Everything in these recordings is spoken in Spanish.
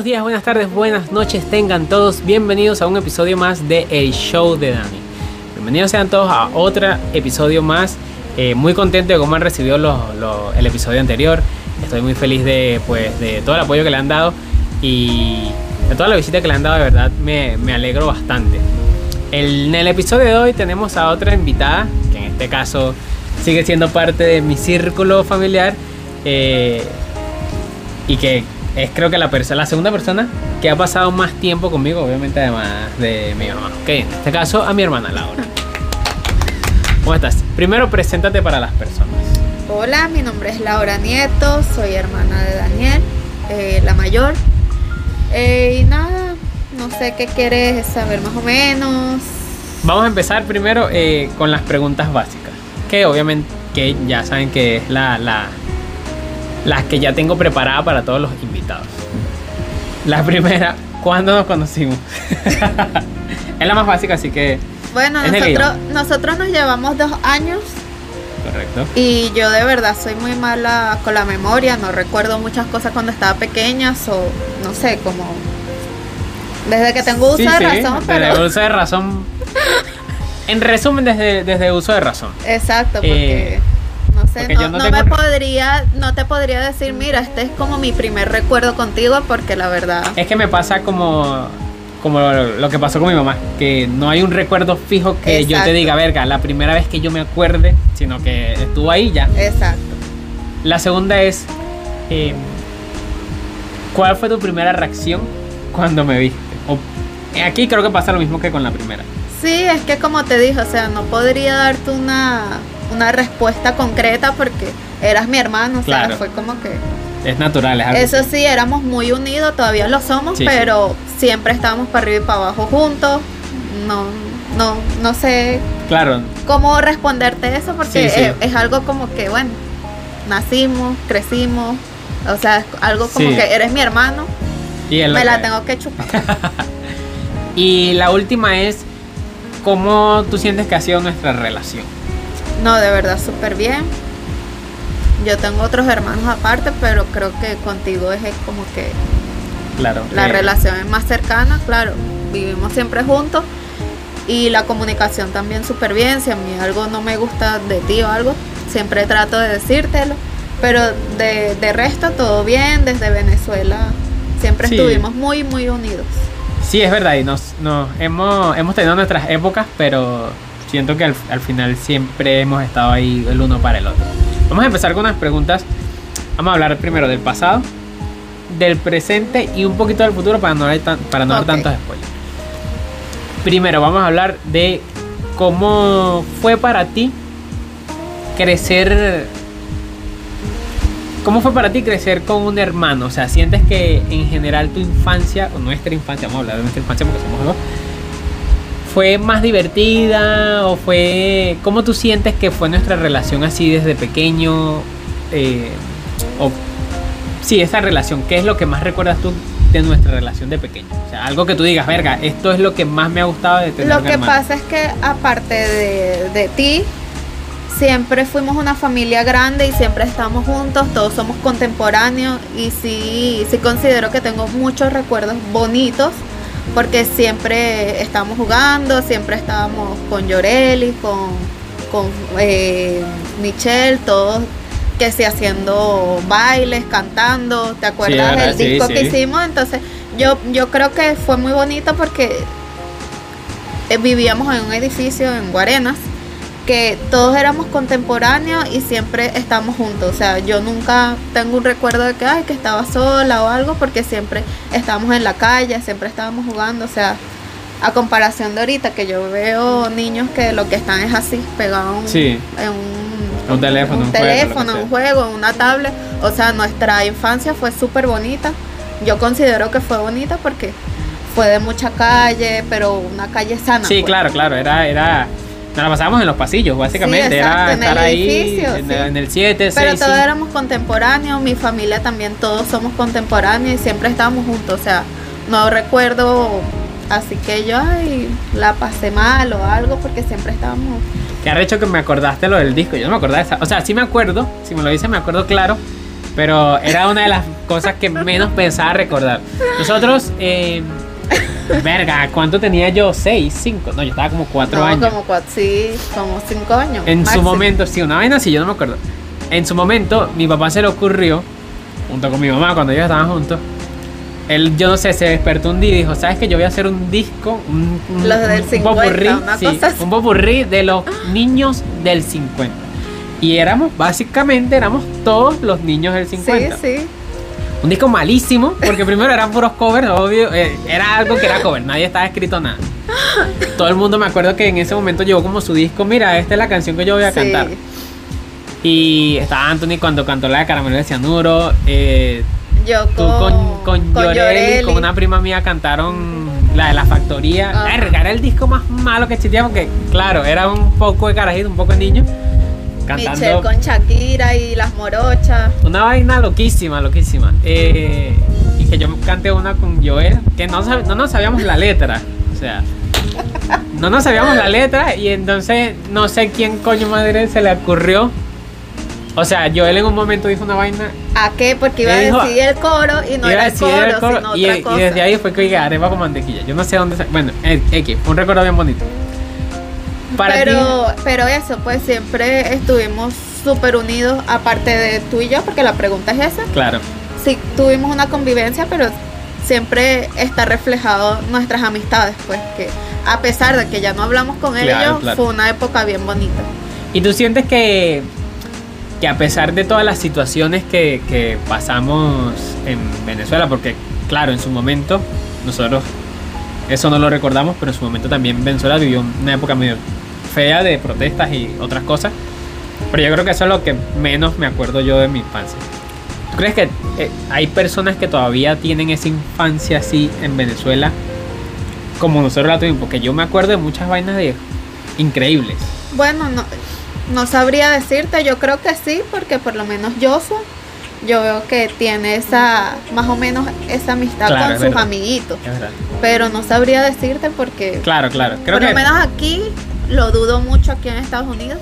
Buenos días, buenas tardes, buenas noches, tengan todos bienvenidos a un episodio más de El Show de Dani. Bienvenidos sean todos a otro episodio más. Eh, muy contento de cómo han recibido el episodio anterior. Estoy muy feliz de, pues, de todo el apoyo que le han dado y de toda la visita que le han dado, de verdad me, me alegro bastante. En el episodio de hoy tenemos a otra invitada, que en este caso sigue siendo parte de mi círculo familiar eh, y que es creo que la, perso- la segunda persona que ha pasado más tiempo conmigo, obviamente además de mi mamá. Ok, en este caso a mi hermana Laura. ¿Cómo estás? Primero preséntate para las personas. Hola, mi nombre es Laura Nieto, soy hermana de Daniel, eh, la mayor. Eh, y nada, no sé qué quieres saber más o menos. Vamos a empezar primero eh, con las preguntas básicas, que obviamente que ya saben que es la, la- las que ya tengo preparada para todos los invitados. La primera, ¿cuándo nos conocimos? es la más básica, así que Bueno, nosotros, nosotros nos llevamos dos años correcto. y yo de verdad soy muy mala con la memoria, no recuerdo muchas cosas cuando estaba pequeña o no sé, como desde que tengo uso Sí, de sí, razón, desde pero uso de razón. En resumen, desde, desde uso de razón. exacto, porque Eh, no sé, porque no, yo no no tengo me podría, no te podría decir, mira, este es como mi primer recuerdo contigo, porque la verdad, Es que me pasa como, como lo que pasó con mi mamá, que no hay un recuerdo fijo que yo te diga, verga, la primera vez que yo me acuerde, sino que estuvo ahí ya. exacto. La segunda es, eh, ¿cuál fue tu primera reacción cuando me viste? O- aquí creo que pasa lo mismo que con la primera. Sí, es que como te dije, o sea, no podría darte una, una respuesta concreta porque eras mi hermano, o sea, fue como que... Es natural, es algo Eso sí, éramos muy unidos, todavía lo somos, Sí, sí. pero siempre estábamos para arriba y para abajo juntos. No, no, no sé Claro, cómo responderte eso porque Sí. Es, es algo como que, bueno, nacimos, crecimos, o sea, es algo como que eres mi hermano, y me la que- tengo que chupar. Y la última es, ¿cómo tú sientes que ha sido nuestra relación? No, de verdad, súper bien. Yo tengo otros hermanos aparte, pero creo que contigo es como que Claro. la eh, relación es más cercana, claro. Vivimos siempre juntos y la comunicación también súper bien. Si a mí algo no me gusta de ti o algo, siempre trato de decírtelo. Pero de, de resto, todo bien. Desde Venezuela siempre Sí. estuvimos muy, muy unidos. Sí, es verdad, y nos, nos hemos, hemos tenido nuestras épocas, pero siento que al, al final siempre hemos estado ahí el uno para el otro. Vamos a empezar con unas preguntas. Vamos a hablar primero del pasado, del presente y un poquito del futuro para no, dar tan- para no Ok. dar tantos spoilers. Primero vamos a hablar de cómo fue para ti crecer ¿Cómo fue para ti crecer con un hermano? O sea, ¿sientes que en general tu infancia, o nuestra infancia, vamos a hablar de nuestra infancia porque somos dos, fue más divertida o fue... ¿Cómo tú sientes que fue nuestra relación así desde pequeño? Eh, o, sí, esa relación, ¿qué es lo que más recuerdas tú de nuestra relación de pequeño? O sea, algo que tú digas, verga, esto es lo que más me ha gustado de tener Lo que hermano". pasa es que aparte de, de ti, siempre fuimos una familia grande y siempre estamos juntos, todos somos contemporáneos y sí, sí considero que tengo muchos recuerdos bonitos porque siempre estábamos jugando, siempre estábamos con Llorelli, con, con eh, Michelle, todos que sí haciendo bailes, cantando, ¿te acuerdas del sí, disco sí. que hicimos? Entonces yo, yo creo que fue muy bonito porque eh, vivíamos en un edificio en Guarenas que todos éramos contemporáneos y siempre estamos juntos. O sea, yo nunca tengo un recuerdo de que, ay, que estaba sola o algo, porque siempre estábamos en la calle, siempre estábamos jugando. O sea, a comparación de ahorita, que yo veo niños que lo que están es así, pegados en un- Sí. en un, Un teléfono, un un juego, teléfono, sea. un juego, en una tablet. O sea, nuestra infancia fue súper bonita. Yo considero que fue bonita porque fue de mucha calle, pero una calle sana. Sí, pues. claro, claro, era... era nos la pasábamos en los pasillos, básicamente. Sí, era exacto, en estar el ahí edificio, en, sí. en el 7, Pero 6, todos éramos contemporáneos, mi familia también, todos somos contemporáneos y siempre estábamos juntos. O sea, no recuerdo así que yo ay, la pasé mal o algo porque siempre estábamos. Que ha hecho que me acordaste lo del disco. Yo no me acordaba de esa. O sea, sí me acuerdo. Si me lo dices, me acuerdo claro. Pero era una de las cosas que menos pensaba recordar. Nosotros, eh, verga, ¿cuánto tenía yo? ¿Seis? ¿Cinco? No, yo estaba como cuatro no, años. como cuatro, sí, como cinco años. En su máximo. momento, sí, una vaina así, yo no me acuerdo. En su momento, mi papá se le ocurrió, junto con mi mamá, cuando ellos estaban juntos, él, yo no sé, se despertó un día y dijo, ¿sabes que Yo voy a hacer un disco, un, un, Los del un 50, popurrí, una sí, cosa un popurrí de los niños del 50. Y éramos, básicamente, éramos todos los niños del Sí, 50. sí. Un disco malísimo, porque primero eran puros covers, obvio. eh, era algo que era cover, nadie estaba escrito nada. Todo el mundo me acuerdo que en ese momento llevó como su disco, mira, esta es la canción que yo voy a sí. cantar. Y estaba Anthony cuando cantó la de Caramelo de Cianuro. eh, Yo tú con, con, Yoreli, con una prima mía cantaron la de la factoría. Ajá. Verga, era el disco más malo que existía porque, claro, era un poco de carajito, un poco de niño. Cantando Michelle con Shakira y las morochas. una vaina loquísima, loquísima. Eh, y que yo canté una con Joel, que no, no nos sabíamos la letra. O sea, no nos sabíamos la letra y entonces no sé quién coño madre se le ocurrió. O sea, Joel en un momento dijo una vaina ¿A qué? Porque iba a dijo- decir el coro y no iba era el coro, el coro, sino y, otra y cosa. desde ahí fue que oiga, arepa con mantequilla. Yo no sé dónde. Bueno, eh, X, un recuerdo bien bonito. Para pero, pero eso, pues siempre estuvimos súper unidos, aparte de tú y yo, porque la pregunta es esa. ti, claro. Sí, tuvimos una convivencia, pero siempre está reflejado nuestras amistades, pues que a pesar de que ya no hablamos con Claro, ellos, claro. fue una época bien bonita. ¿Y tú sientes que, que a pesar de todas las situaciones que, que pasamos en Venezuela, porque claro, en su momento, nosotros eso no lo recordamos, pero en su momento también Venezuela vivió una época medio fea de protestas y otras cosas, pero yo creo que eso es lo que menos me acuerdo yo de mi infancia. ¿Tú crees que eh, hay personas que todavía tienen esa infancia así en Venezuela como nosotros la tuvimos? Porque yo me acuerdo de muchas vainas de increíbles. Bueno, no, no sabría decirte, yo creo que sí, porque por lo menos Joshua, yo veo que tiene esa, más o menos esa amistad Claro, con sus verdad. amiguitos, Es verdad. pero no sabría decirte porque Claro, claro. Creo por que lo menos aquí lo dudo mucho aquí en Estados Unidos,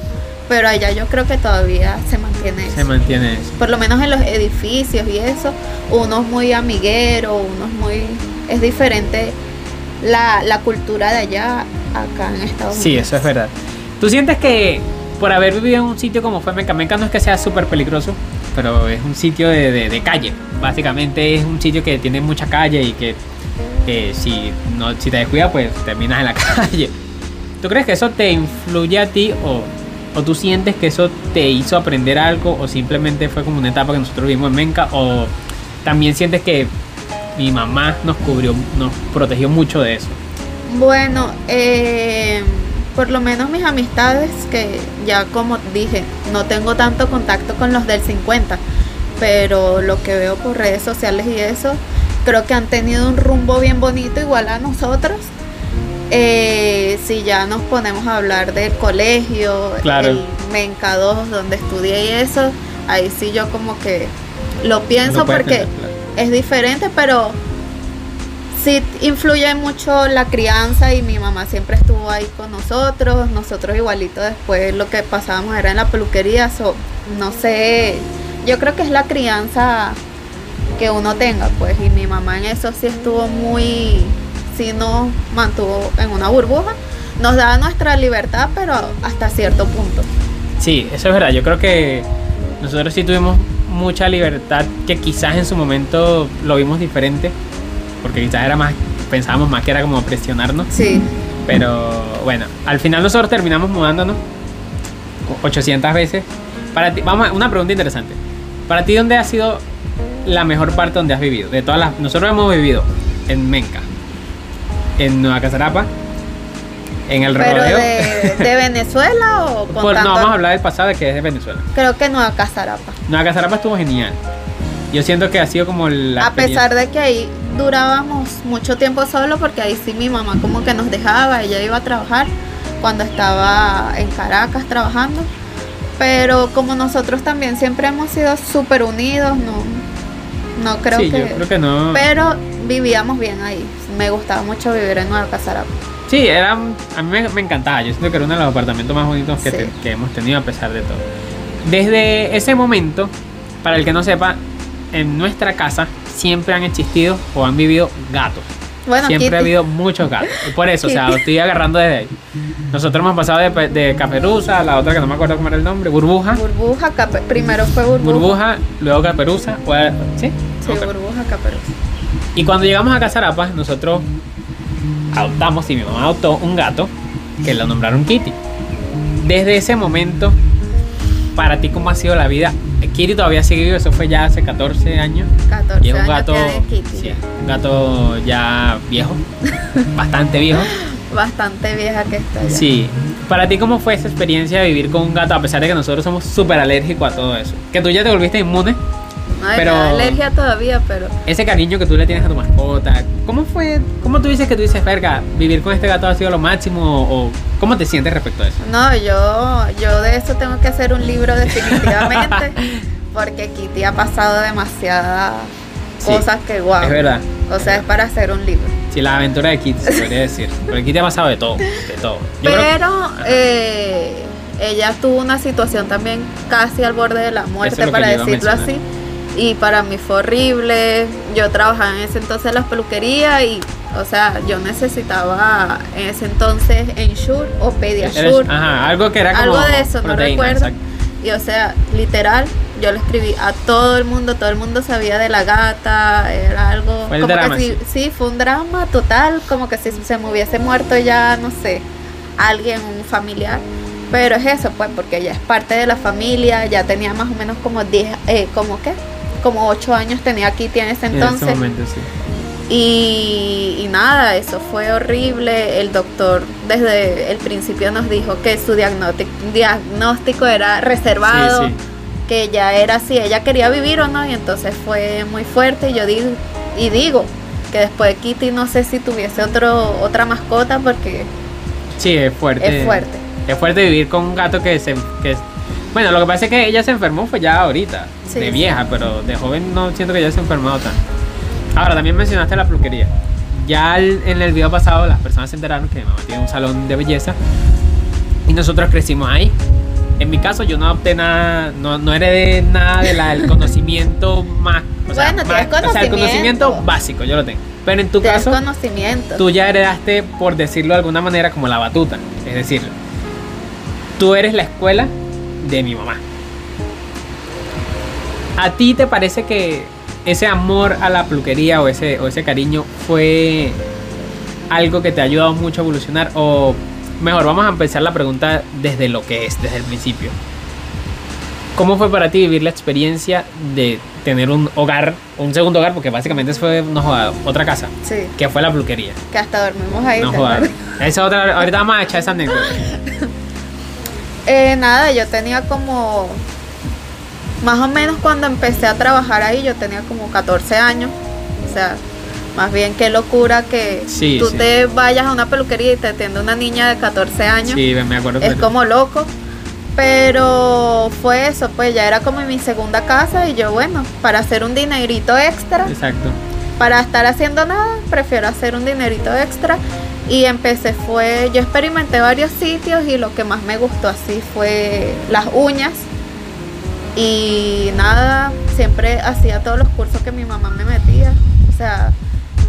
pero allá yo creo que todavía se mantiene eso. se mantiene eso. por lo menos en los edificios y eso, uno es muy amiguero, uno es muy, es diferente la, la cultura de allá acá en Estados Sí, Unidos. eso es verdad. ¿Tú sientes que por haber vivido en un sitio como fue Meca, Meca no es que sea súper peligroso, pero es un sitio de, calle. Básicamente es un sitio que tiene mucha calle y que si, no, si te descuidas, pues terminas en la calle. ¿Tú crees que eso te influye a ti o, o tú sientes que eso te hizo aprender algo o simplemente fue como una etapa que nosotros vivimos en Menca o también sientes que mi mamá nos cubrió, nos protegió mucho de eso? Bueno, eh, por lo menos mis amistades, que ya como dije, no tengo tanto contacto con los del 50, pero lo que veo por redes sociales y eso, creo que han tenido un rumbo bien bonito igual a nosotros. Eh, si ya nos ponemos a hablar del colegio, Claro. el Menca 2 donde estudié y eso, ahí sí yo como que lo pienso porque claro. es diferente, pero sí influye mucho la crianza y mi mamá siempre estuvo ahí con nosotros, nosotros igualito después lo que pasábamos era en la peluquería, so, no sé, yo creo que es la crianza que uno tenga, pues, y mi mamá en eso sí estuvo muy, sí nos mantuvo en una burbuja, nos daba nuestra libertad, pero hasta cierto punto. Sí, eso es verdad. Yo creo que nosotros sí tuvimos mucha libertad que quizás en su momento lo vimos diferente, porque quizás era más, pensábamos más que era como presionarnos, Sí, pero bueno, al final nosotros terminamos mudándonos 800 veces. Para ti, vamos a una pregunta interesante. Para ti, ¿dónde ha sido la mejor parte donde has vivido? De todas las, nosotros hemos vivido en Menca, en Nueva Casarapa, en el pero rodeo. de, de Venezuela o Por- contando- no, vamos a hablar del pasado, que es de Venezuela. Creo que Nueva Casarapa. Nueva Casarapa estuvo genial. Yo siento que ha sido como la. a pesar de que ahí durábamos mucho tiempo solo, porque ahí sí mi mamá como que nos dejaba, ella iba a trabajar cuando estaba en Caracas trabajando. Pero como nosotros también siempre hemos sido súper unidos, no, no creo sí, que... yo creo que no. Pero vivíamos bien ahí. Me gustaba mucho vivir en Nueva Casarapa. Sí, era, a mí me, me encantaba. Yo siento que era uno de los apartamentos más bonitos que, Sí. te- que hemos tenido a pesar de todo. Desde ese momento para el que no sepa, en nuestra casa siempre han existido o han vivido gatos. Bueno, siempre ha habido muchos gatos. Por eso, o sea, Kitty. estoy agarrando desde ahí. Nosotros hemos pasado de, de Caperuza, la otra que no me acuerdo cómo era el nombre, Burbuja. Burbuja, cape- primero fue burbuja. Burbuja, luego Caperuza. o- ¿Sí? Sí, Ok. burbuja, caperuza. Y cuando llegamos a Casarapa, nosotros adoptamos y mi mamá adoptó un gato que lo nombraron Kitty. Desde ese momento, para ti, ¿cómo ha sido la vida? Kitty todavía sigue vivo, eso fue ya hace 14 años. 14 Y es un años gato, Kitty. sí, un gato ya viejo, bastante viejo. Bastante vieja que está ya. Sí. Para ti, ¿cómo fue esa experiencia de vivir con un gato? A pesar de que nosotros somos súper alérgicos a todo eso. Que tú ya te volviste inmune. No, pero- alergia todavía, pero Ese cariño que tú le tienes a tu mascota. ¿Cómo fue? ¿Cómo tú dices que tú dices, verga, vivir con este gato ha sido lo máximo? ¿O cómo te sientes respecto a eso? no, yo, yo de eso tengo que hacer un libro definitivamente, porque Kitty ha pasado demasiadas Sí, cosas que guau. Es verdad. O sea, es para hacer un libro. Sí, la aventura de Kitty, se podría decir. Porque Kitty ha pasado de todo, de todo. Yo creo- Pero eh, ella tuvo una situación también casi al borde de la muerte, es para decirlo así. Y para mí fue horrible. Yo trabajaba en ese entonces en la peluquería y, o sea, yo necesitaba en ese entonces Ensure o Pediasure. Ajá, algo que era como Algo de eso, no recuerdo. exacto. Y o sea, literal, yo le escribí a todo el mundo, todo el mundo sabía de la gata, era algo Fue el como drama, que si, sí, fue un drama total, como que si se me hubiese muerto ya, no sé, alguien, un familiar. Pero es eso, pues, porque ella es parte de la familia, ya tenía más o menos como 10, eh, como qué, como 8 años tenía Kitty en ese En entonces. ese momento, sí. Y, y nada, eso fue horrible. El doctor desde el principio nos dijo que su diagnóstico, diagnóstico era reservado, Sí, sí. que ya era si ella quería vivir o no, y entonces fue muy fuerte. Y yo digo, y digo que después de Kitty no sé si tuviese otro, otra mascota porque Sí, es fuerte. es fuerte. Es fuerte vivir con un gato que se. Que, bueno, lo que pasa es que ella se enfermó fue ya ahorita, Sí, de sí. vieja, pero de joven no siento que ella se ha enfermado tanto. Ahora, también mencionaste la peluquería. Ya al- en el video pasado las personas se enteraron que mi mamá tiene un salón de belleza y nosotros crecimos ahí. En mi caso yo no adopté nada, no, no heredé nada del conocimiento más... O sea, Bueno, más- tienes o sea, el conocimiento conocimiento. básico yo lo tengo. Pero en tu Tienes caso conocimiento. tú ya heredaste, por decirlo de alguna manera, como la batuta. Es decir, tú eres la escuela de mi mamá. ¿A ti te parece que ese amor a la peluquería o ese, o ese cariño fue algo que te ha ayudado mucho a evolucionar? O mejor, vamos a empezar la pregunta desde lo que es, desde el principio. ¿Cómo fue para ti vivir la experiencia de tener un hogar, un segundo hogar? Porque básicamente fue no otra casa, Sí, que fue la peluquería. que hasta dormimos ahí. No. Esa otra, ahorita vamos a echar esa anécdota. Eh, nada, yo tenía como, más o menos cuando empecé a trabajar ahí, yo tenía como 14 años. O sea, más bien qué locura que Sí, tú sí. te vayas a una peluquería y te atiende una niña de 14 años. Sí, me acuerdo. es que- como loco. Pero fue eso, pues ya era como mi segunda casa y yo, bueno, para hacer un dinerito extra, Exacto. para estar haciendo nada, prefiero hacer un dinerito extra. Y empecé fue, yo experimenté varios sitios y lo que más me gustó así fue las uñas. Y nada, siempre hacía todos los cursos que mi mamá me metía. O sea,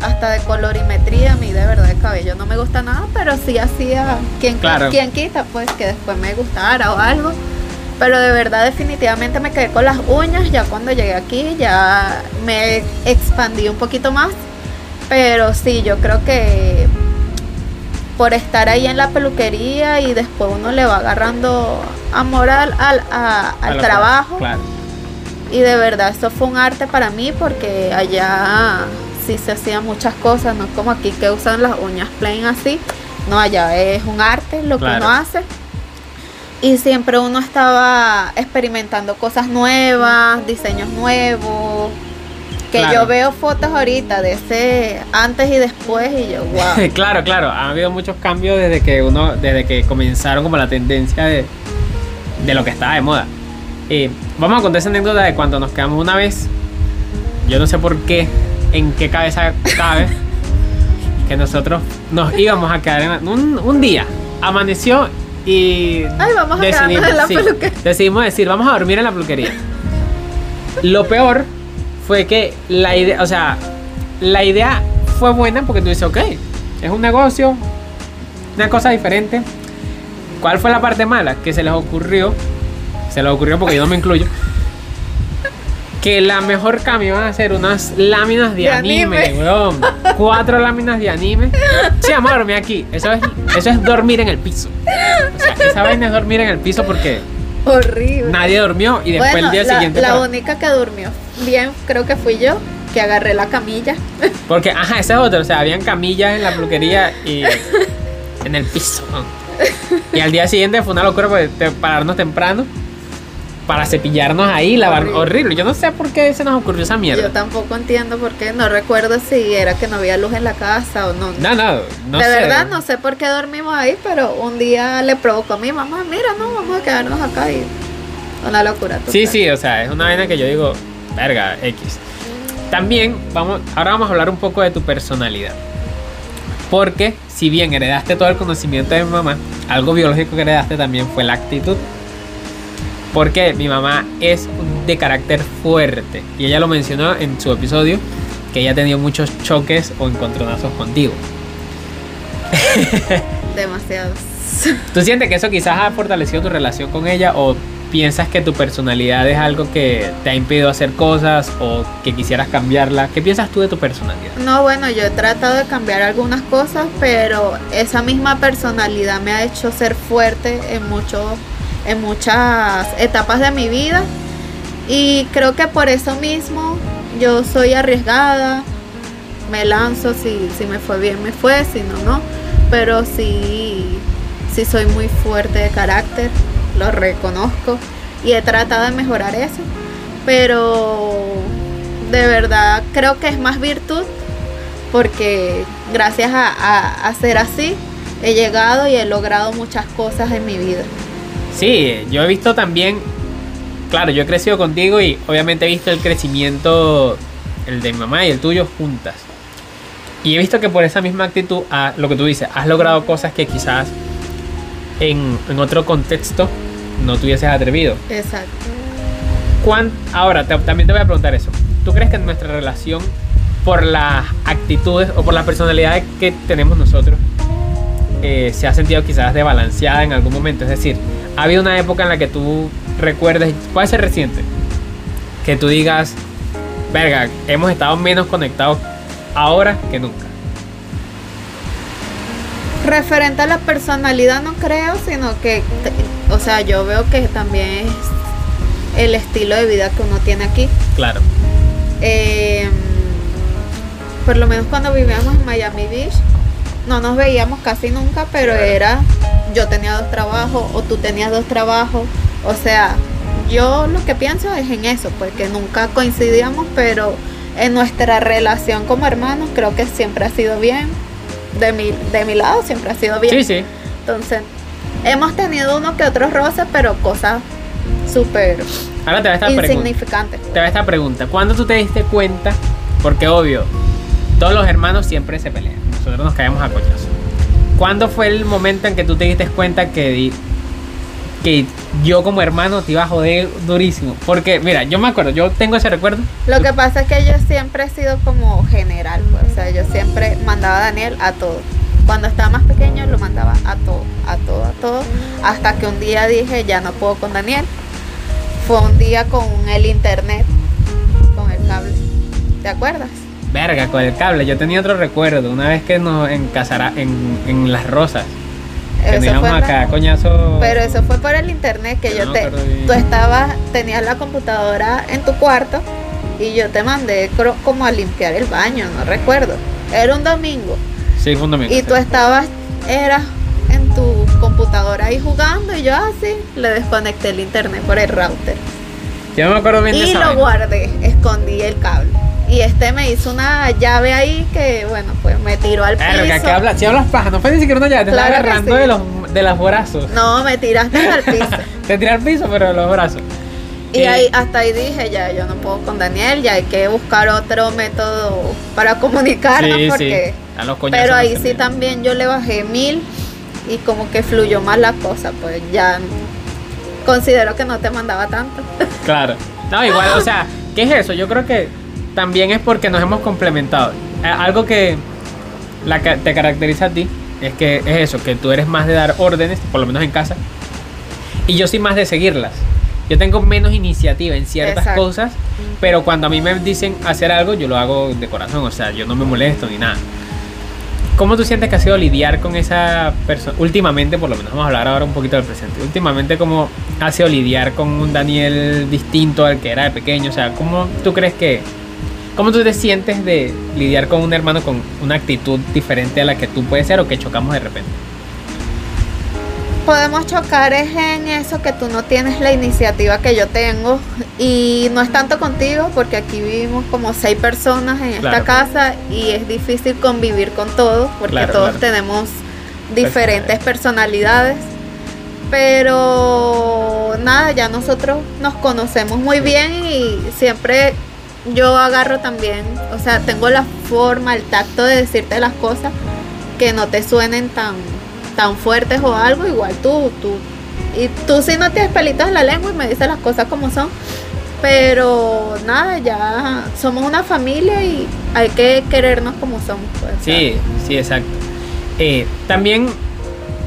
hasta de colorimetría, a mí de verdad el cabello no me gusta nada, pero sí hacía quien, Claro. quien quita, pues que después me gustara o algo. Pero de verdad definitivamente me quedé con las uñas, ya cuando llegué aquí ya me expandí un poquito más. Pero sí, yo creo que por estar ahí en la peluquería y después uno le va agarrando amor al, al, a- al trabajo. Claro. Y de verdad, eso fue un arte para mí porque allá sí se hacían muchas cosas, no es como aquí que usan las uñas plain así. No, allá es un arte lo Claro. que uno hace. Y siempre uno estaba experimentando cosas nuevas, diseños nuevos. Que Claro. yo veo fotos ahorita de ese antes y después y yo, wow. claro, claro. Ha habido muchos cambios desde que uno, desde que comenzaron como la tendencia de, de lo que estaba de moda. Eh, vamos a contar esa anécdota de cuando nos quedamos una vez. Yo no sé por qué, en qué cabeza cabe, que nosotros nos íbamos a quedar en un, un día. Amaneció y Ay, vamos a quedarnos en la peluquería. decidimos decir, vamos a dormir en la peluquería. Lo peor fue que la idea, o sea, la idea fue buena porque tú dices, ok, es un negocio, una cosa diferente. ¿Cuál fue la parte mala? Que se les ocurrió, se les ocurrió porque yo no me incluyo, que la mejor cambio iban a ser unas láminas de, De anime, anime. weón. Cuatro láminas de anime. Sí, vamos a dormir aquí. Eso es, eso es dormir en el piso. O sea, esa vaina es dormir en el piso porque Horrible. nadie durmió y después bueno, el día la, siguiente. la tra- única que durmió bien creo que fui yo, que agarré la camilla. Porque, ajá, esa es otra. O sea, habían camillas en la peluquería y en el piso. Y al día siguiente fue una locura porque pararnos temprano para cepillarnos ahí, lavar. Horrible. Horrible. Yo no sé por qué se nos ocurrió esa Yo mierda. tampoco entiendo por qué, no recuerdo si era que no había luz en la casa o no. No, no, no de sé. verdad no sé por qué dormimos ahí, pero un día le provocó a mi mamá, mira, no, vamos a quedarnos acá y una locura. Sí, total. sí, o sea, es una vaina que yo digo, verga, X. También, vamos, ahora vamos a hablar un poco de tu personalidad. Porque, si bien heredaste todo el conocimiento de mi mamá, algo biológico que heredaste también fue la actitud. Porque mi mamá es de carácter fuerte. Y ella lo mencionó en su episodio, que ella ha tenido muchos choques o encontronazos contigo. Demasiados. ¿Tú sientes que eso quizás ha fortalecido tu relación con ella o piensas que tu personalidad es algo que te ha impedido hacer cosas o que quisieras cambiarla? ¿Qué piensas tú de tu personalidad? No, bueno, yo he tratado de cambiar algunas cosas, pero esa misma personalidad me ha hecho ser fuerte en muchos, en muchas etapas de mi vida. Y creo que por eso mismo yo soy arriesgada, me lanzo, si, si me fue bien me fue, si no, no. Pero sí, sí soy muy fuerte de carácter, lo reconozco y he tratado de mejorar eso. Pero de verdad creo que es más virtud porque gracias a, ser así he llegado y he logrado muchas cosas en mi vida. Sí, yo he visto también, claro, yo he crecido contigo y obviamente he visto el crecimiento, el de mi mamá y el tuyo juntas. Y he visto que por esa misma actitud, ah, lo que tú dices, has logrado cosas que quizás en, en otro contexto no te hubieses atrevido. Exacto. ¿Cuán- ahora, te- también te voy a preguntar eso. ¿Tú crees que nuestra relación, por las actitudes o por la personalidad que tenemos nosotros, eh, se ha sentido quizás desbalanceada en algún momento? Es decir, ¿ha habido una época en la que tú recuerdes, puede ser reciente, que tú digas, verga, hemos estado menos conectados ahora que nunca? Referente a la personalidad no creo, sino que, o sea, yo veo que también es el estilo de vida que uno tiene aquí. Claro. Eh, por lo menos cuando vivíamos en Miami Beach, no nos veíamos casi nunca, pero era yo tenía dos trabajos o tú tenías dos trabajos. O sea, yo lo que pienso es en eso, pues que nunca coincidíamos, pero en nuestra relación como hermanos creo que siempre ha sido bien. De mi, de mi lado siempre ha sido bien. Sí, sí. Entonces, hemos tenido uno que otros roces, pero cosas súper Ahora te va esta pregunta. insignificantes. te va esta pregunta. ¿Cuándo tú te diste cuenta? Porque obvio, todos los hermanos siempre se pelean. Nosotros nos caemos a coñazo. ¿Cuándo fue el momento en que tú te diste cuenta que, que yo como hermano te iba a joder durísimo? Porque, mira, yo me acuerdo, yo tengo ese recuerdo. Lo que pasa es que yo siempre he sido como general, pues, o sea, yo siempre mandaba a Daniel a todo. Cuando estaba más pequeño lo mandaba a todo, a todo, a todo, hasta que un día dije, ya no puedo con Daniel. Fue un día con el internet, con el cable. ¿Te acuerdas? Verga, con el cable. Yo tenía otro recuerdo. Una vez que nos encasara en, en Las Rosas. La- coñazo. Pero eso fue por el internet que yo te, tú estabas, tenías la computadora en tu cuarto y yo te mandé como a limpiar el baño, no recuerdo. Era un domingo. Sí, fue un domingo, Y sí. tú estabas, eras en tu computadora ahí jugando y yo así le desconecté el internet por el router. Yo no me acuerdo bien de Y esa lo vaina. guardé, escondí el cable. Y este me hizo una llave ahí que, bueno, pues me tiró al piso. Verga, que habla, si hablas paja, no fue ni siquiera una llave, te Claro agarrando sí. de los, de los brazos. No, me tiraste al piso. Te tiré al piso, pero de los brazos. Y ahí, hasta ahí dije, ya, yo no puedo con Daniel, ya hay que buscar otro método para comunicarnos sí, porque... sí. A los Pero ahí sí también yo le bajé mil y como que fluyó más la cosa, pues ya considero que no te mandaba tanto. Claro. No, igual, o sea, ¿Qué es eso? Yo creo que también es porque nos hemos complementado. Eh, Algo que la, te caracteriza a ti es que es eso, que tú eres más de dar órdenes, por lo menos en casa, y yo soy más de seguirlas. Yo tengo menos iniciativa en ciertas Exacto. cosas, pero cuando a mí me dicen hacer algo, yo lo hago de corazón, o sea, yo no me molesto ni nada. ¿Cómo tú sientes que ha sido lidiar con esa persona? Últimamente, por lo menos, vamos a hablar ahora un poquito del presente. Últimamente, ¿cómo ha sido lidiar con un Daniel distinto al que era de pequeño? O sea, ¿cómo tú crees que... ¿Cómo tú te sientes de lidiar con un hermano con una actitud diferente a la que tú puedes ser o que chocamos de repente? Podemos chocar es en eso que tú no tienes la iniciativa que yo tengo y no es tanto contigo porque aquí vivimos como seis personas en esta casa y es difícil convivir con todos porque Claro, todos claro. tenemos diferentes personalidades. Pero nada, ya nosotros nos conocemos muy bien y siempre yo agarro también, o sea, tengo la forma, el tacto de decirte las cosas que no te suenen tan, tan fuertes o algo, igual tú, tú. Y tú sí no tienes pelitos en la lengua y me dices las cosas como son. Pero nada, ya somos una familia y hay que querernos como somos. pues, Sí, sí, exacto. Eh, también,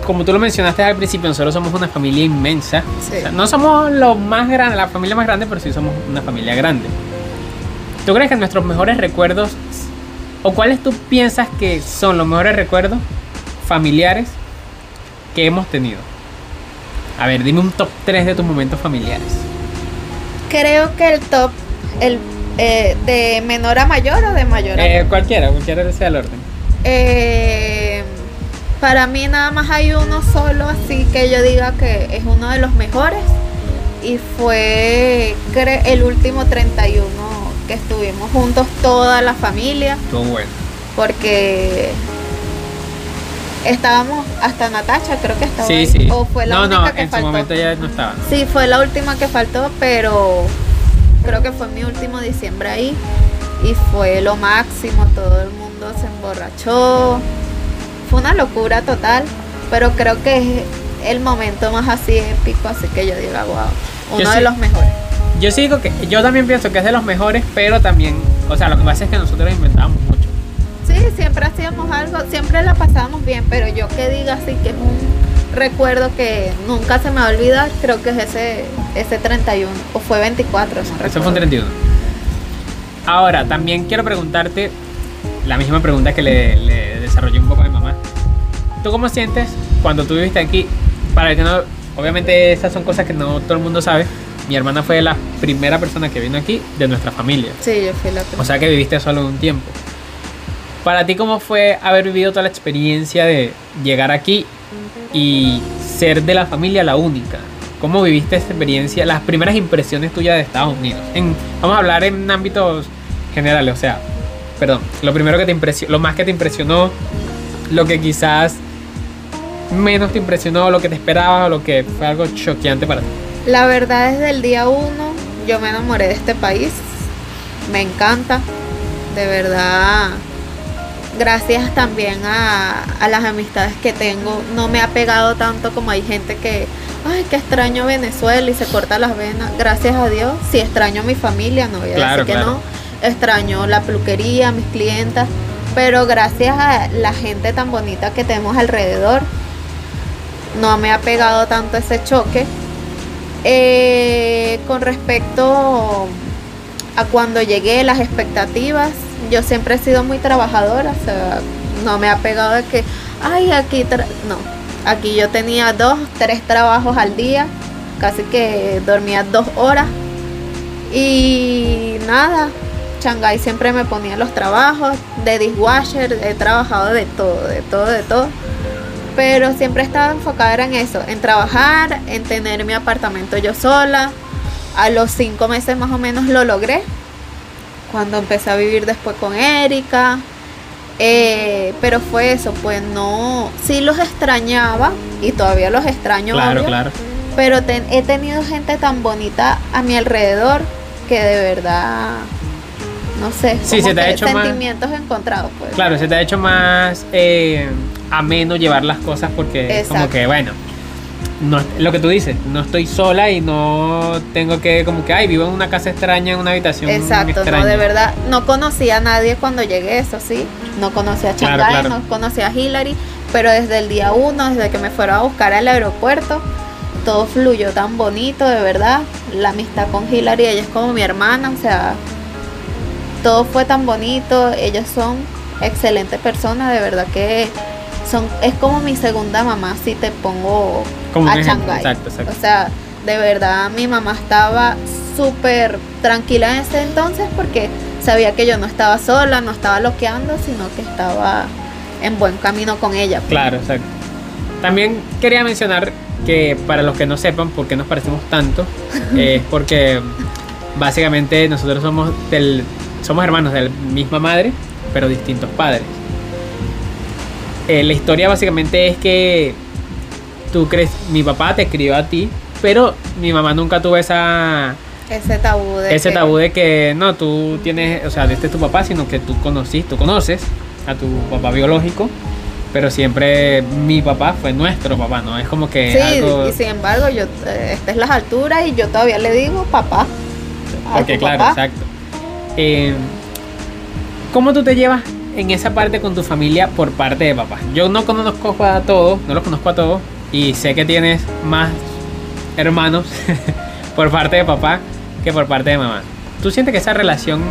como tú lo mencionaste al principio, nosotros somos una familia inmensa. Sí. O sea, no somos los más grandes, la familia más grande, pero sí somos una familia grande. ¿Tú crees que nuestros mejores recuerdos, o cuáles tú piensas que son los mejores recuerdos familiares que hemos tenido? A ver, dime un top 3 de tus momentos familiares. Creo que el top, el eh, de menor a mayor o de mayor a Eh, cualquiera, cualquiera sea el orden. Eh, para mí nada más hay uno solo, así que yo diga que es uno de los mejores. Y fue el último 31 que estuvimos juntos toda la familia, Estuvo bueno. porque estábamos hasta Natacha, creo que estaba Sí, ahí, sí. o fue la no, única no, que en faltó. su momento ya no estaba. Sí, fue la última que faltó, pero creo que fue mi último diciembre ahí y fue lo máximo, todo el mundo se emborrachó. Fue una locura total, pero creo que es el momento más así épico, así que yo digo, wow, uno Yo de sí- los mejores. Yo sí digo que yo también pienso que es de los mejores, pero también, o sea, lo que pasa es que nosotros inventábamos mucho. Sí, siempre hacíamos algo, siempre la pasábamos bien, pero yo que diga así que es un recuerdo que nunca se me va a olvidar, creo que es ese, ese 31, o fue 24, no Eso fue un recuerdo. 31. Ahora, también quiero preguntarte la misma pregunta que le, le desarrollé un poco a mi mamá. ¿Tú cómo sientes cuando tú viviste aquí? Para el que no, obviamente esas son cosas que no todo el mundo sabe. Mi hermana fue la primera persona que vino aquí de nuestra familia. Sí, yo fui la O sea que viviste solo un tiempo. Para ti, ¿cómo fue haber vivido toda la experiencia de llegar aquí y ser de la familia la única? ¿Cómo viviste esta experiencia, las primeras impresiones tuyas de Estados Unidos? En- vamos a hablar en ámbitos generales, o sea, perdón, lo primero que te impresionó, lo más que te impresionó, lo que quizás menos te impresionó, lo que te esperabas, o lo que fue algo choqueante para ti. La verdad, desde el día uno yo me enamoré de este país. Me encanta. De verdad. Gracias también a, a las amistades que tengo. No me ha pegado tanto como hay gente que, ay, que extraño Venezuela y se corta las venas. Gracias a Dios. Si extraño a mi familia, no voy a Claro, decir que no. Extraño la peluquería, mis clientas. Pero gracias a la gente tan bonita que tenemos alrededor, no me ha pegado tanto ese choque. Eh, con respecto a cuando llegué, las expectativas, yo siempre he sido muy trabajadora, o sea, no me ha pegado de que, ay, aquí, tra-". no, aquí yo tenía dos, tres trabajos al día, casi que dormía dos horas y nada, Shanghai siempre me ponía los trabajos de dishwasher, he trabajado de todo, de todo, de todo pero siempre estaba enfocada era en eso, en trabajar, en tener mi apartamento yo sola. A los cinco meses más o menos lo logré, cuando empecé a vivir después con Erika. Eh, pero fue eso, pues no, sí los extrañaba y todavía los extraño, Claro, obvio, claro. pero ten- he tenido gente tan bonita a mi alrededor que de verdad, no sé, Sí, como se te ha hecho más- sentimientos encontrados, pues. Claro, se te ha hecho más eh, ameno llevar las cosas porque como que, bueno, no, lo que tú dices, no estoy sola y no tengo que, como que, ay, vivo en una casa extraña, en una habitación Exacto, extraña. no, de verdad, no conocía a nadie cuando llegué, eso sí, no conocía a Claro, Shanghai, claro. no conocía a Hillary, pero desde el día uno, desde que me fueron a buscar al aeropuerto, todo fluyó tan bonito, de verdad, la amistad con Hillary, ella es como mi hermana, o sea, todo fue tan bonito, ellos son excelentes personas, de verdad que son, es como mi segunda mamá, si te pongo Como a Shanghai. exacto, exacto. O sea, de verdad mi mamá estaba súper tranquila en ese entonces porque sabía que yo no estaba sola, no estaba loqueando, sino que estaba en buen camino con ella. pues. Claro, exacto. También quería mencionar que para los que no sepan por qué nos parecemos tanto, eh, es porque básicamente nosotros somos del somos hermanos de la misma madre, pero distintos padres. Eh, la historia básicamente es que tú crees, mi papá te crió a ti, pero mi mamá nunca tuvo esa Ese tabú de ese que- tabú de que no, tú tienes, o sea, este es tu papá, sino que tú conociste, tú conoces a tu papá biológico, pero siempre mi papá fue nuestro papá, ¿no? Es como que Sí, algo... y sin embargo, yo eh, esta es las alturas y yo todavía le digo papá. Porque claro, papá. exacto. Eh, ¿Cómo tú te llevas en esa parte con tu familia por parte de papá? Yo no conozco a todos, no los conozco a todos, y sé que tienes más hermanos por parte de papá que por parte de mamá. ¿Tú sientes que esa relación,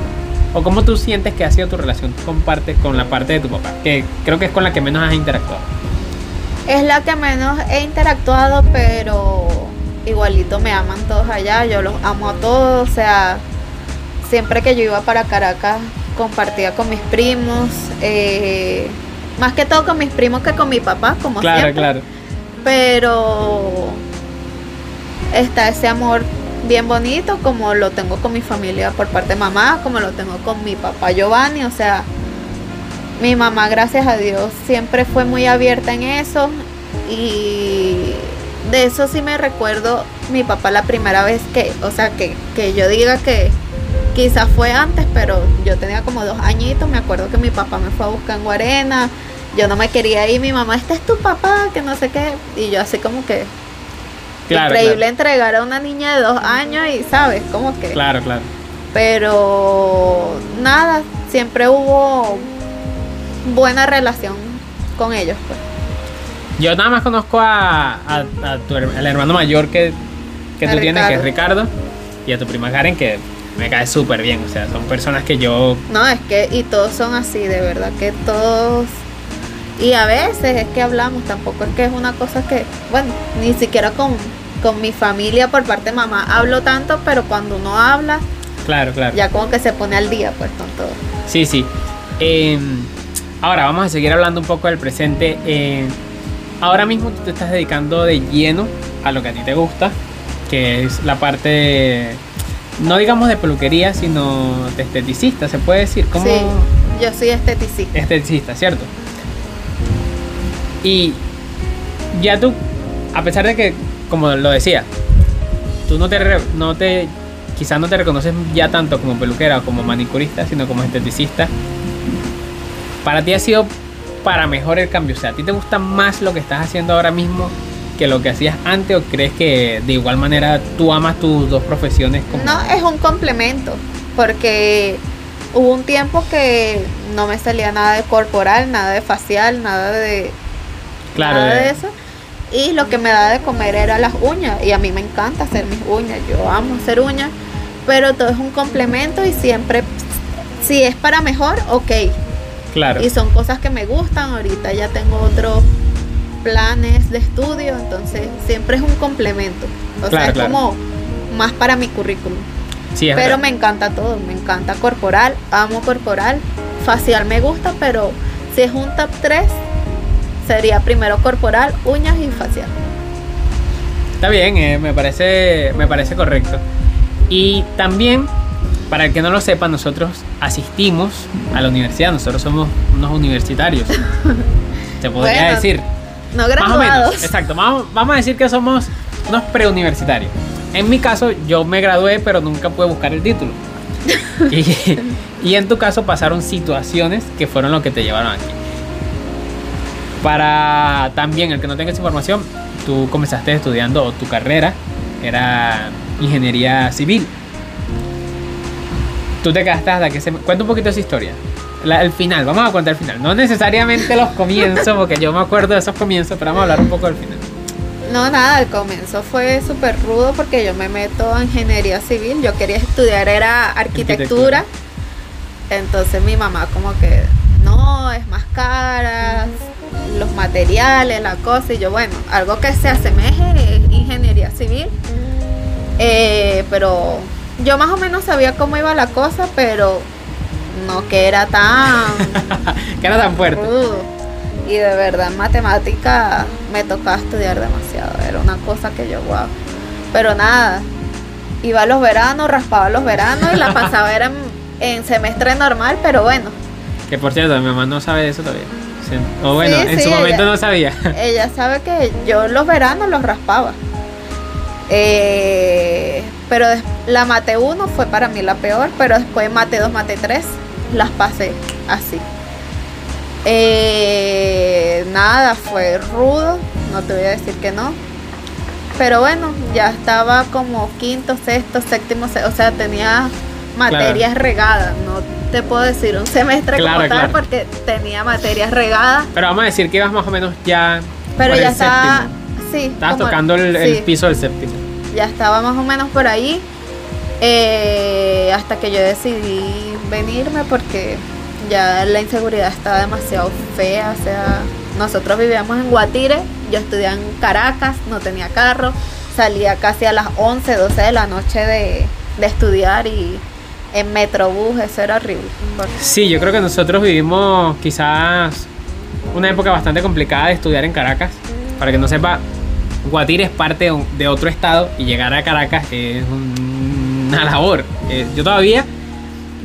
o cómo tú sientes que ha sido tu relación con, con la parte de tu papá? Que creo que es con la que menos has interactuado. Es la que menos he interactuado, pero igualito me aman todos allá, yo los amo a todos, o sea, siempre que yo iba para Caracas compartía con mis primos, eh, más que todo con mis primos que con mi papá, como Claro, siempre. claro. Pero está ese amor bien bonito, como lo tengo con mi familia por parte de mamá, como lo tengo con mi papá Giovanni, o sea, mi mamá, gracias a Dios, siempre fue muy abierta en eso y de eso sí me recuerdo mi papá la primera vez que, o sea, que, que yo diga que quizás fue antes, pero yo tenía como dos añitos, me acuerdo que mi papá me fue a buscar en Guarena, yo no me quería ir, mi mamá, este es tu papá, que no sé qué, y yo así como que Claro, increíble entregar a una niña de dos años y sabes, como que... Claro, claro. Pero nada, siempre hubo buena relación con ellos. Pues. Yo nada más conozco a, a- a tu al hermano mayor que, que tú tienes, que es. Ricardo, y a tu prima Karen, que me cae súper bien. O sea, son personas que yo. No, es que, y todos son así, de verdad, que todos... Y a veces es que hablamos, tampoco es que es una cosa que, bueno, ni siquiera con, con mi familia por parte de mamá hablo tanto, pero cuando uno habla, Claro, claro. ya como que se pone al día, pues, con todo. Sí, sí. Eh, ahora vamos a seguir hablando un poco del presente. Eh, ahora mismo tú te estás dedicando de lleno a lo que a ti te gusta, que es la parte, no digamos de peluquería, sino de esteticista, se puede decir. ¿Cómo? Sí, yo soy esteticista. esteticista, ¿cierto? Y ya tú, a pesar de que, como lo decía, tú no te, no te, quizás no te reconoces ya tanto como peluquera o como manicurista, sino como esteticista, para ti ha sido para mejor el cambio. O sea, ¿a ti te gusta más lo que estás haciendo ahora mismo que lo que hacías antes o crees que de igual manera tú amas tus dos profesiones como... No, es un complemento, porque hubo un tiempo que no me salía nada de corporal, nada de facial, nada de, claro, nada de- eso. Y lo que me daba de comer era las uñas, y a mí me encanta hacer mis uñas, yo amo hacer uñas, pero todo es un complemento y siempre, si es para mejor, ok. claro. Y son cosas que me gustan, ahorita ya tengo otros planes de estudio, entonces siempre es un complemento. O Claro, sea, es claro. como más para mi currículum. Sí, Pero verdad. me encanta todo, me encanta corporal, amo corporal, facial me gusta, pero si es un top 3, sería primero corporal, uñas y facial. Está bien, eh, me, parece, me parece correcto. Y también, para el que no lo sepa, nosotros asistimos a la universidad, nosotros somos unos universitarios. Se podría Bueno, decir. No Más o menos, graduados. exacto. Vamos, vamos a decir que somos unos preuniversitarios. En mi caso, yo me gradué, pero nunca pude buscar el título. Y, y en tu caso pasaron situaciones que fueron lo que te llevaron aquí. Para también el que no tenga esa información, tú comenzaste estudiando o tu carrera era ingeniería civil. Tú te quedaste hasta que se... Cuenta un poquito esa historia. La- el final, vamos a contar el final. No necesariamente los comienzos, porque yo me acuerdo de esos comienzos, pero vamos a hablar un poco del final. No, nada, el comienzo fue súper rudo porque yo me meto a ingeniería civil. Yo quería estudiar, era arquitectura. Arquitectura. Entonces mi mamá como que, no, es más cara, los materiales, la cosa. Y yo, bueno, algo que se asemeje es ingeniería civil. Eh, pero yo más o menos sabía cómo iba la cosa, pero no que era tan que era tan fuerte. Y de verdad en matemática me tocaba estudiar demasiado. Era una cosa que yo, wow. Pero nada, iba a los veranos, raspaba los veranos y la pasaba era en, en semestre normal, pero bueno, Que por cierto, mi mamá no sabe de eso todavía. O bueno, Sí, en sí, su momento ella- no sabía. ella sabe que yo los veranos los raspaba. Eh, pero la mate 1 fue para mí la peor, pero después mate 2, mate 3 las pasé así. Eh, nada, fue rudo, no te voy a decir que no. Pero bueno, ya estaba como quinto, sexto, séptimo, o sea, tenía materias regadas. No te puedo decir un semestre Claro, como tal porque tenía materias regadas. Pero vamos a decir que ibas más o menos ya. Pero ya estaba, sí. Estabas tocando el, piso del séptimo. Ya estaba más o menos por ahí. eh, hasta que yo decidí venirme porque ya la inseguridad estaba demasiado fea. O sea, nosotros vivíamos en Guatire, yo estudiaba en Caracas, no tenía carro, salía casi a las 11, 12 de la noche de, de estudiar y en Metrobús, eso era horrible. Sí, yo creo que nosotros vivimos quizás una época bastante complicada de estudiar en Caracas. Para que no sepa, Guatire es parte de, un- de otro estado y llegar a Caracas es un- una labor. Eh, yo todavía,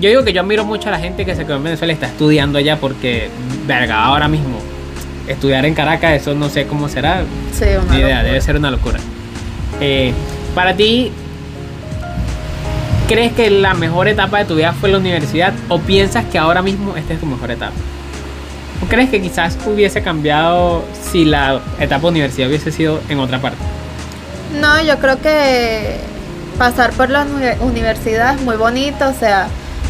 yo digo que yo admiro mucho a la gente que se quedó en Venezuela y está estudiando allá porque, verga, ahora mismo estudiar en Caracas, eso no sé cómo será, Sí, una ni idea, locura. debe ser una locura. Eh, para ti, ¿crees que la mejor etapa de tu vida fue la universidad o piensas que ahora mismo esta es tu mejor etapa? ¿O crees que quizás hubiese cambiado si la etapa universidad hubiese sido en otra parte? No, yo creo que pasar por la uni- universidad es muy bonito, o sea,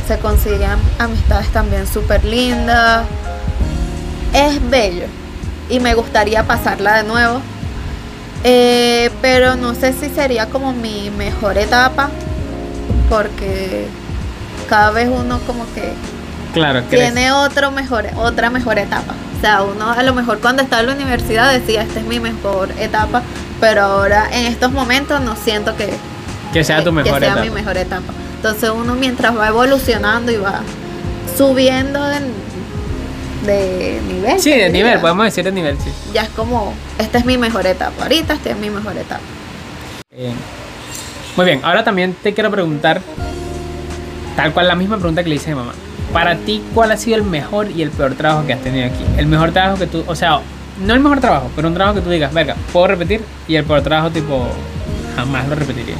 se consiguen amistades también súper lindas. Es bello y me gustaría pasarla de nuevo. Eh, pero no sé si sería como mi mejor etapa porque cada vez uno como que Claro, tiene otro mejor, otra mejor etapa. O sea, uno a lo mejor cuando estaba en la universidad decía, esta es mi mejor etapa, pero ahora en estos momentos no siento que, que sea tu mejor que sea etapa. mi mejor etapa. Entonces uno mientras va evolucionando y va subiendo de, de nivel. Sí, de nivel, podemos decir de nivel, sí. Ya es como, esta es mi mejor etapa, ahorita esta es mi mejor etapa. Eh, muy bien, ahora también te quiero preguntar, tal cual la misma pregunta que le hice a mi mamá. Para ti, ¿cuál ha sido el mejor y el peor trabajo que has tenido aquí? El mejor trabajo que tú, o sea, no el mejor trabajo, pero un trabajo que tú digas, verga, puedo repetir, y el peor trabajo, tipo, jamás lo repetiría.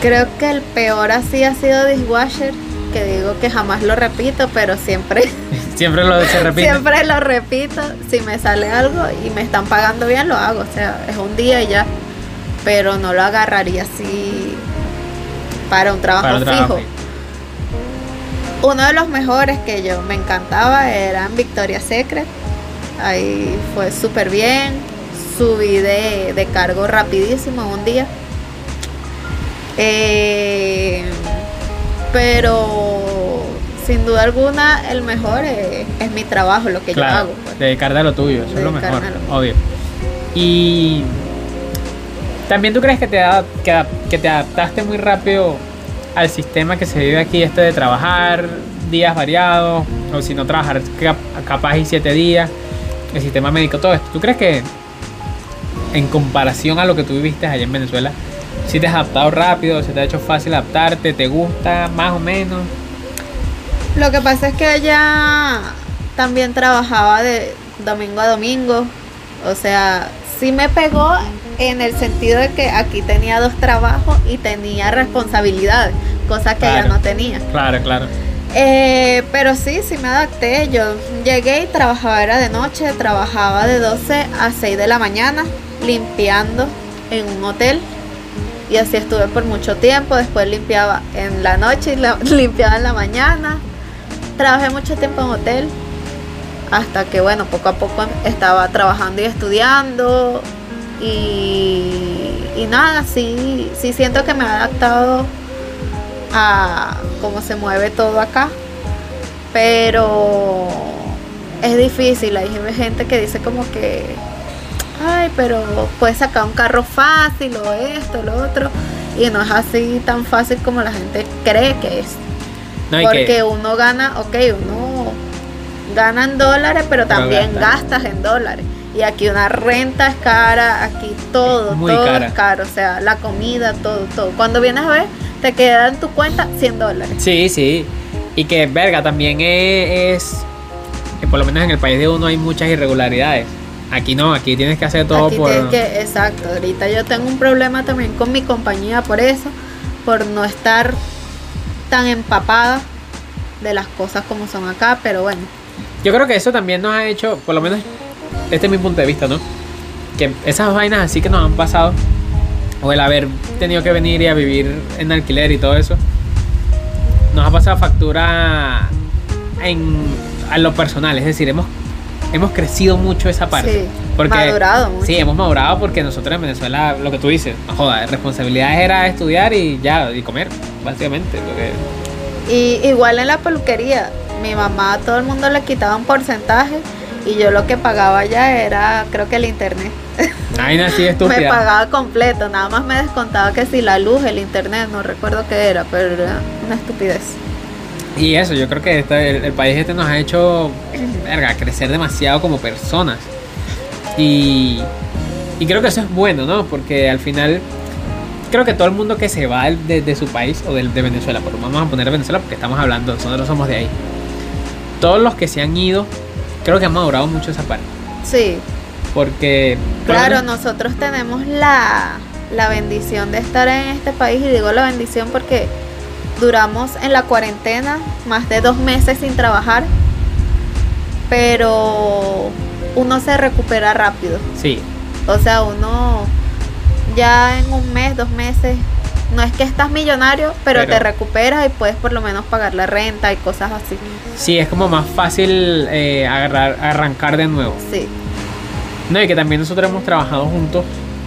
Creo que el peor así ha sido Dishwasher, que digo que jamás lo repito, pero siempre Siempre lo se repite. Siempre lo repito, si me sale algo y me están pagando bien, lo hago. O sea, es un día y ya. Pero no lo agarraría así para un trabajo Para un trabajo fijo. Uno de los mejores que yo me encantaba era en Victoria's Secret. Ahí fue súper bien. Subí de, de cargo rapidísimo en un día. Eh, pero sin duda alguna el mejor es, es mi trabajo, lo que yo hago. pues. dedicarte a lo tuyo, eso es lo mejor, lo obvio. Y también tú crees que te, que te adaptaste muy rápido al sistema que se vive aquí, este de trabajar días variados, o si no trabajar cap- capaz y siete días, el sistema médico, todo esto. ¿Tú crees que en comparación a lo que tú viviste allá en Venezuela, si te has adaptado rápido, se te ha hecho fácil adaptarte, te gusta más o menos? Lo que pasa es que ella también trabajaba de domingo a domingo. O sea, sí me pegó en el sentido de que aquí tenía dos trabajos y tenía responsabilidades, cosa que ella no tenía. Claro, claro. Eh, pero sí, sí me adapté. Yo llegué y trabajaba, era de noche, trabajaba de 12 a 6 de la mañana limpiando en un hotel. Y así estuve por mucho tiempo. Después limpiaba en la noche y limpiaba en la mañana. Trabajé mucho tiempo en hotel. Hasta que, bueno, poco a poco estaba trabajando y estudiando. Y, y nada, sí, sí siento que me he adaptado a cómo se mueve todo acá. Pero es difícil, hay gente que dice como que, ay, pero puedes sacar un carro fácil o esto, lo otro. Y no es así tan fácil como la gente cree que es. Porque uno gana, ok, uno gana en dólares, pero también gastas en dólares. Y aquí una renta es cara, aquí todo, todo es caro. O sea, la comida, todo, todo. Cuando vienes a ver, te queda en tu cuenta 100 dólares. Sí, sí. Y que, verga, también es, por lo menos en el país de uno hay muchas irregularidades. Aquí no, aquí tienes que hacer todo por... que, exacto, ahorita yo tengo un problema también con mi compañía por eso, por no estar tan empapada de las cosas como son acá, pero bueno. Yo creo que eso también nos ha hecho, por lo menos este es mi punto de vista, ¿no? Que esas vainas así que nos han pasado o el haber tenido que venir y a vivir en alquiler y todo eso, nos ha pasado factura en, a lo personal. Es decir, hemos, hemos crecido mucho esa parte. Sí, porque, madurado mucho. Sí, hemos madurado porque nosotros en Venezuela, lo que tú dices, no joda, responsabilidades era estudiar y ya, y comer, básicamente. Y igual en la peluquería, mi mamá, todo el mundo le quitaba un porcentaje y yo lo que pagaba ya era, creo que el internet. Ay, así me pagaba completo, nada más me descontaba que si la luz, el internet, no recuerdo qué era, pero era una estupidez. Y eso, yo creo que este, el, país este nos ha hecho verga, crecer demasiado como personas. Y, y creo que eso es bueno, ¿no? Porque al final creo que todo el mundo que se va de, su país o de, de Venezuela, pero vamos a poner Venezuela porque estamos hablando, nosotros somos de ahí. Todos los que se han ido creo que ha madurado mucho esa parte. Sí. Porque... Claro, nosotros tenemos la, la bendición de estar en este país y digo la bendición porque duramos en la cuarentena más de dos meses sin trabajar, pero uno se recupera rápido. Sí. O sea, uno ya en un mes, dos meses no es que estás millonario, pero, te recuperas y puedes por lo menos pagar la renta y cosas así. Sí, es como más fácil eh, agarrar, arrancar de nuevo. Sí. No, y que también nosotros hemos trabajado juntos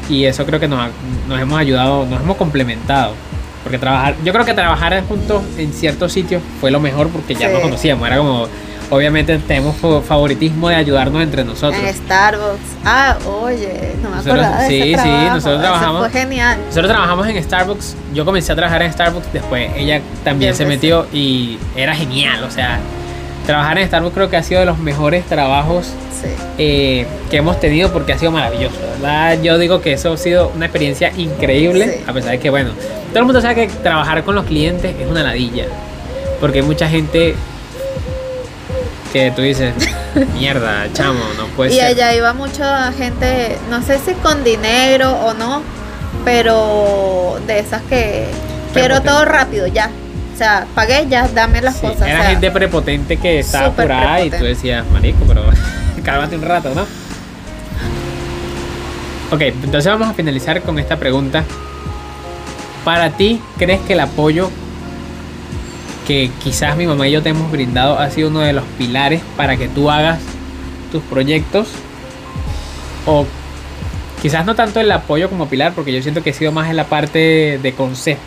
y eso creo que nos, nos hemos ayudado, nos hemos complementado. Porque trabajar, yo creo que trabajar juntos en ciertos sitios fue lo mejor porque ya nos conocíamos, era como obviamente tenemos favoritismo de ayudarnos entre nosotros. En Starbucks. Ah, oye, no me de Sí, sí, nosotros trabajamos. fue genial. Nosotros trabajamos en Starbucks. Yo comencé a trabajar en Starbucks, después ella también se metió y era genial. O sea, trabajar en Starbucks creo que ha sido de los mejores trabajos eh, que hemos tenido porque ha sido maravilloso. ¿verdad? Yo digo que eso ha sido una experiencia increíble, a pesar de que, bueno, todo el mundo sabe que trabajar con los clientes es una ladilla. Porque hay mucha gente que tú dices, mierda, chamo, no puede y ser. Y allá iba mucha gente, no sé si con dinero o no, pero de esas que quiero todo rápido, ya. O sea, pagué ya, dame las cosas. Era gente prepotente que estaba por ahí y tú decías, marico, pero cálmate un rato, ¿no? Ok, entonces vamos a finalizar con esta pregunta. Para ti, ¿crees que el apoyo que quizás mi mamá y yo te hemos brindado ha sido uno de los pilares para que tú hagas tus proyectos. O quizás no tanto el apoyo como pilar porque yo siento que he sido más en la parte de consejos.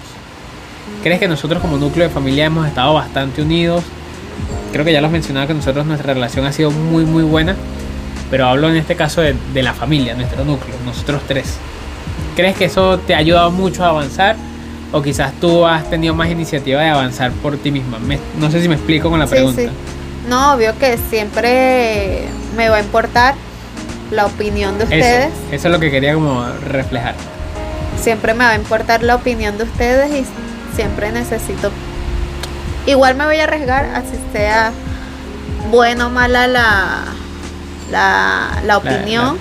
Crees que nosotros como núcleo de familia hemos estado bastante unidos creo que ya lo has mencionado que nosotros nuestra relación ha sido muy muy buena pero hablo en este caso de, de la familia nuestro núcleo nosotros tres. Crees que eso te ha ayudado mucho a avanzar o quizás tú has tenido más iniciativa de avanzar por ti misma. no sé si me explico con la pregunta. Sí. No, obvio que siempre me va a importar la opinión de ustedes. Eso, es lo que quería como reflejar. Siempre me va a importar la opinión de ustedes y siempre necesito... Igual me voy a arriesgar, así sea bueno o mala la, la, opinión,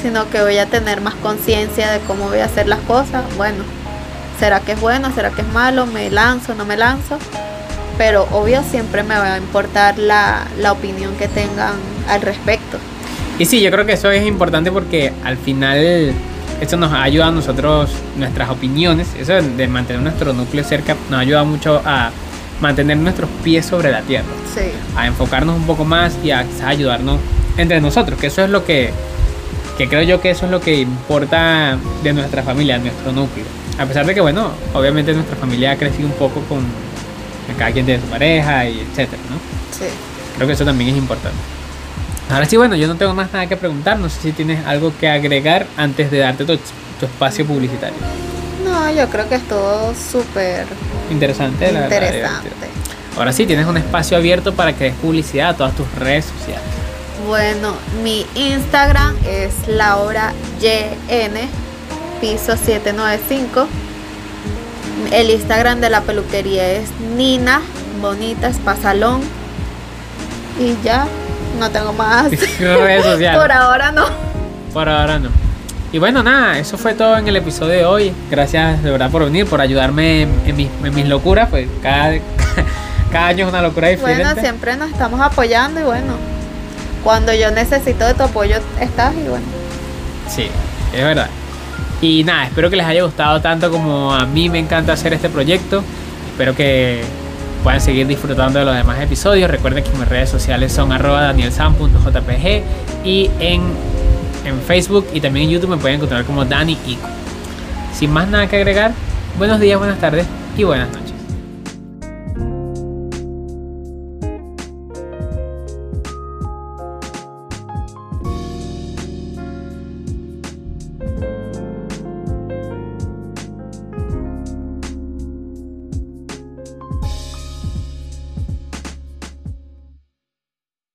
sino que voy a tener más conciencia de cómo voy a hacer las cosas. Bueno, ¿Será que es bueno? ¿Será que es malo? ¿Me lanzo? ¿No me lanzo? pero obvio siempre me va a importar la, la opinión que tengan al respecto. Y sí, yo creo que eso es importante porque al final esto nos ha ayudado a nosotros, nuestras opiniones, eso de mantener nuestro núcleo cerca, nos ha ayudado mucho a mantener nuestros pies sobre la tierra, Sí. a enfocarnos un poco más y a ayudarnos entre nosotros, que eso es lo que, que creo yo que eso es lo que importa de nuestra familia, nuestro núcleo. A pesar de que, bueno, obviamente nuestra familia ha crecido un poco con cada quien tiene su pareja y etcétera, ¿no? Sí. Creo que eso también es importante. Ahora sí, bueno, yo no tengo más nada que preguntar. No sé si tienes algo que agregar antes de darte tu, tu espacio publicitario. No, yo creo que es todo súper Interesante, la verdad, interesante. Ahora sí, tienes un espacio abierto para que des publicidad a todas tus redes sociales. Bueno, mi Instagram es Laura YN, piso 795. El Instagram de la peluquería es Nina Bonita Espasalón. Y ya, no tengo más. redes sociales. Por ahora no. Por ahora no. Y bueno, nada, eso fue todo en el episodio de hoy. Gracias de verdad por venir, por ayudarme en, en mis, en mis locuras. Pues cada, cada año es una locura diferente. Bueno, siempre nos estamos apoyando y bueno, cuando yo necesito de tu apoyo estás y bueno. Sí, es verdad. Y nada, espero que les haya gustado tanto como a mí me encanta hacer este proyecto. Espero que puedan seguir disfrutando de los demás episodios. Recuerden que mis redes sociales son arroba y en, en Facebook y también en YouTube me pueden encontrar como Dani Ico. Sin más nada que agregar, buenos días, buenas tardes y buenas noches.